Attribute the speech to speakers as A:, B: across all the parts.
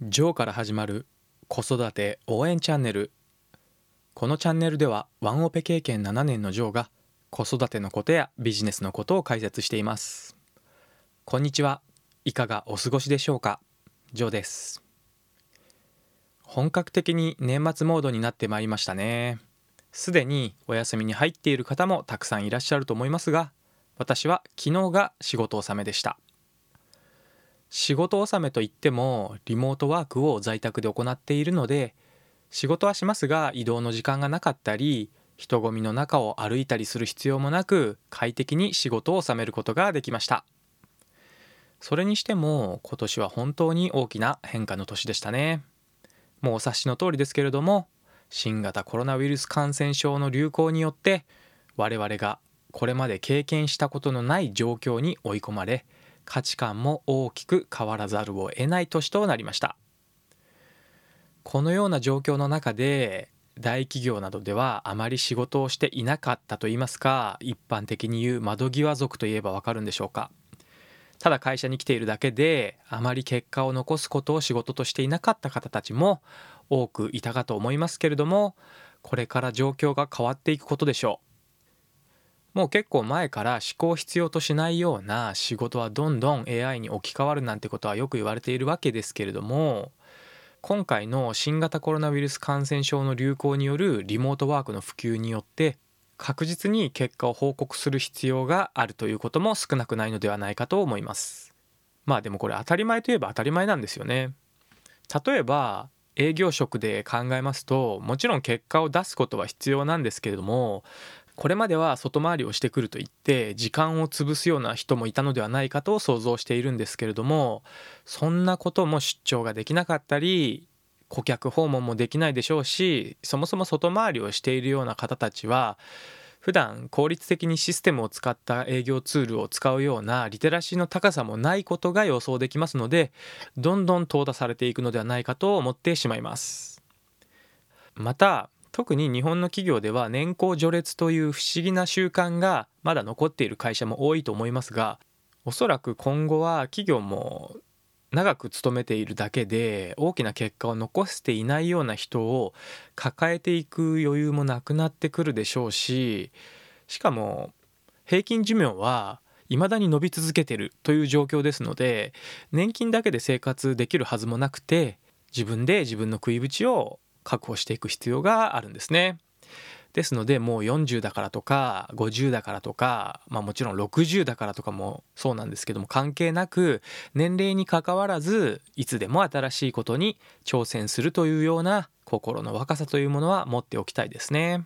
A: ジョーから始まる子育て応援チャンネル。このチャンネルではワンオペ経験7年のジョーが子育てのことやビジネスのことを解説しています。こんにちは。いかがお過ごしでしょうか？ジョーです。本格的に年末モードになってまいりましたね。すでにお休みに入っている方もたくさんいらっしゃると思いますが私は昨日が仕事納めでした。仕事納めといってもリモートワークを在宅で行っているので仕事はしますが移動の時間がなかったり人混みの中を歩いたりする必要もなく快適に仕事を収めることができました。それにしても今年は本当に大きな変化の年でしたね。もうお察しの通りですけれども新型コロナウイルス感染症の流行によって我々がこれまで経験したことのない状況に追い込まれ価値観も大きく変わらざるを得ない年となりました。このような状況の中で大企業などではあまり仕事をしていなかったといいますか一般的に言う窓際族といえばわかるんでしょうか。ただ会社に来ているだけであまり結果を残すことを仕事としていなかった方たちも多くいたかと思いますけれどもこれから状況が変わっていくことでしょう。もう結構前から思考を必要としないような仕事はどんどん AI に置き換わるなんてことはよく言われているわけですけれども今回の新型コロナウイルス感染症の流行によるリモートワークの普及によって確実に結果を報告する必要があるということも少なくないのではないかと思います。まあでもこれ当たり前といえば当たり前なんですよね。例えば営業職で考えますともちろん結果を出すことは必要なんですけれどもこれまでは外回りをしてくると言って時間を潰すような人もいたのではないかと想像しているんですけれどもそんなことも出張ができなかったり顧客訪問もできないでしょうしそもそも外回りをしているような方たちは普段効率的にシステムを使った営業ツールを使うようなリテラシーの高さもないことが予想できますのでどんどん淘汰されていくのではないかと思ってしまいます。また特に日本の企業では年功序列という不思議な習慣がまだ残っている会社も多いと思いますがおそらく今後は企業も長く勤めているだけで大きな結果を残していないような人を抱えていく余裕もなくなってくるでしょうししかも平均寿命は未だに伸び続けてるという状況ですので年金だけで生活できるはずもなくて自分で自分の食いぶちを確保していく必要があるんですね。ですのでもう40だからとか50だからとか、まあ、もちろん60だからとかもそうなんですけども関係なく年齢にかかわらずいつでも新しいことに挑戦するというような心の若さというものは持っておきたいですね。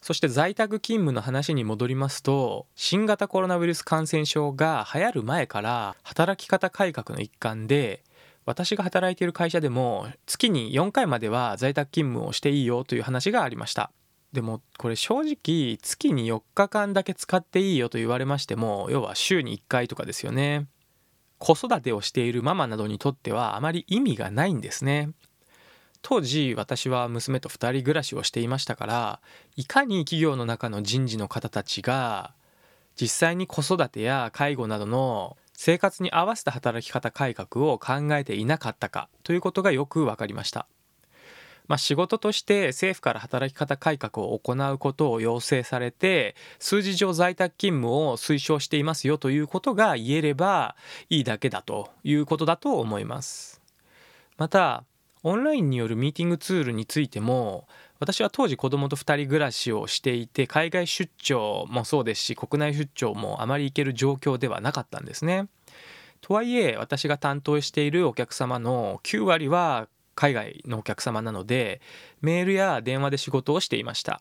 A: そして在宅勤務の話に戻りますと新型コロナウイルス感染症が流行る前から働き方改革の一環で私が働いている会社でも月に4回までは在宅勤務をしていいよという話がありました。でもこれ正直月に4日間だけ使っていいよと言われましても要は週に1回とかですよね。子育てをしているママなどにとってはあまり意味がないんですね。当時私は娘と2人暮らしをしていましたからいかに企業の中の人事の方たちが実際に子育てや介護などの生活に合わせた働き方改革を考えていなかったかということがよく分かりました。まあ、仕事として政府から働き方改革を行うことを要請されて数字上在宅勤務を推奨していますよということが言えればいいだけだということだと思います。またオンラインによるミーティングツールについても私は当時子供と2人暮らしをしていて海外出張もそうですし国内出張もあまり行ける状況ではなかったんですね。とはいえ私が担当しているお客様の9割は海外のお客様なのでメールや電話で仕事をしていました。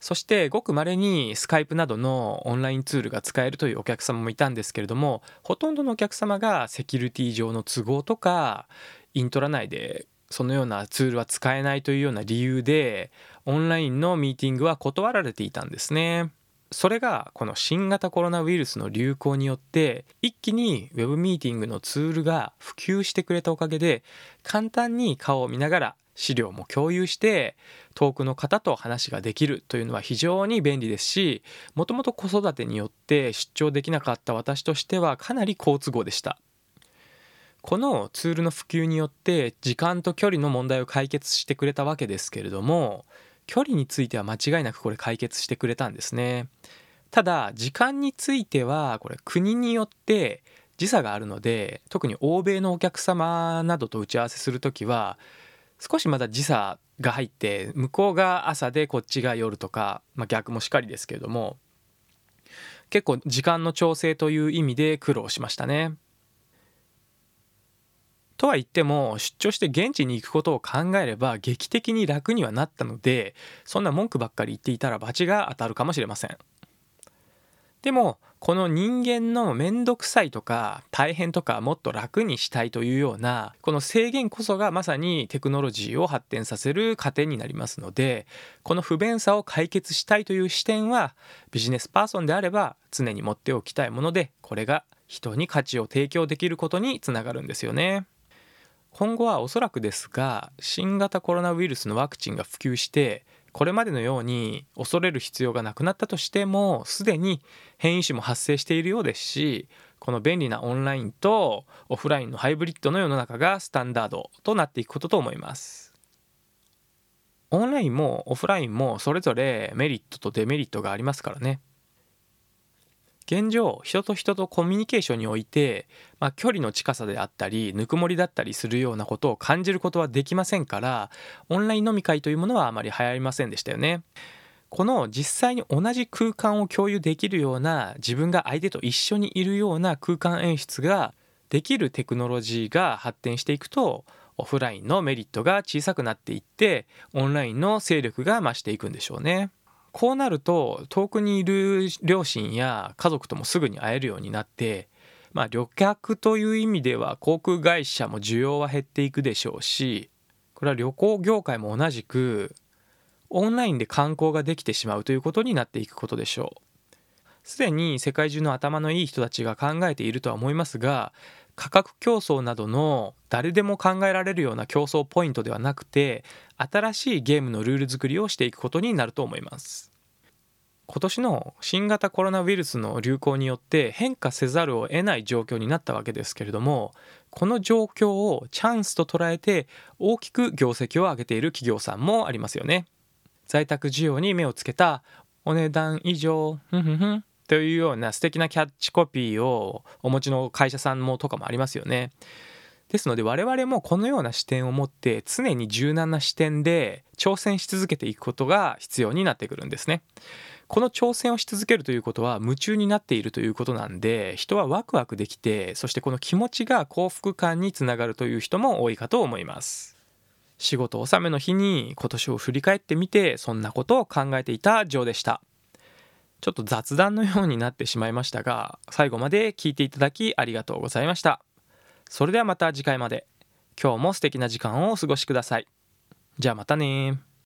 A: そしてごくまれにスカイプなどのオンラインツールが使えるというお客様もいたんですけれどもほとんどのお客様がセキュリティ上の都合とかイントラ内でそのようなツールは使えないというような理由でオンラインのミーティングは断られていたんですね。それがこの新型コロナウイルスの流行によって一気に Web ミーティングのツールが普及してくれたおかげで簡単に顔を見ながら資料も共有して遠くの方と話ができるというのは非常に便利ですしもともと子育てによって出張できなかった私としてはかなり好都合でしたこのツールの普及によって時間と距離の問題を解決してくれたわけですけれども距離については間違いなくこれ解決してくれたんですねただ時間についてはこれ国によって時差があるので特に欧米のお客様などと打ち合わせする時は少しまだ時差が入って向こうが朝でこっちが夜とか、まあ、逆もしかりですけれども結構時間の調整という意味で苦労しましたね。とは言っても出張して現地に行くことを考えれば劇的に楽にはなったのでそんな文句ばっかり言っていたら罰が当たるかもしれません。でもこの人間の面倒くさいとか大変とかもっと楽にしたいというようなこの制限こそがまさにテクノロジーを発展させる過程になりますのでこの不便さを解決したいという視点はビジネスパーソンであれば常に持っておきたいものでこれが人に価値を提供できることにつながるんですよね。今後はおそらくですが新型コロナウイルスのワクチンが普及してこれまでのように恐れる必要がなくなったとしてもすでに変異種も発生しているようですしこの便利なオンラインとオフラインのハイブリッドの世の中がスタンダードとなっていくことと思います。オンラインもオフラインもそれぞれメリットとデメリットがありますからね。現状人と人とコミュニケーションにおいて、まあ、距離の近さであったりぬくもりだったりするようなことを感じることはできませんからオンライン飲み会というものはあまり流行りませんでしたよね。この実際に同じ空間を共有できるような自分が相手と一緒にいるような空間演出ができるテクノロジーが発展していくとオフラインのメリットが小さくなっていってオンラインの勢力が増していくんでしょうね。こうなると遠くにいる両親や家族ともすぐに会えるようになってまあ旅客という意味では航空会社も需要は減っていくでしょうしこれは旅行業界も同じくオンラインで観光ができてしまうということになっていくことでしょう。すでに世界中の頭のいい人たちが考えているとは思いますが価格競争などの誰でも考えられるような競争ポイントではなくて新しいゲームのルール作りをしていくことになると思います。今年の新型コロナウイルスの流行によって変化せざるを得ない状況になったわけですけれどもこの状況をチャンスと捉えて大きく業績を上げている企業さんもありますよね。在宅需要に目をつけたお値段以上ふんふんふんというような素敵なキャッチコピーをお持ちの会社さんもとかもありますよね。ですので我々もこのような視点を持って常に柔軟な視点で挑戦し続けていくことが必要になってくるんですね。この挑戦をし続けるということは夢中になっているということなんで人はワクワクできてそしてこの気持ちが幸福感につながるという人も多いかと思います。仕事納めの日に今年を振り返ってみてそんなことを考えていたジョーでした。ちょっと雑談のようになってしまいましたが最後まで聞いていただきありがとうございました。それではまた次回まで。今日も素敵な時間をお過ごしください。じゃあまたね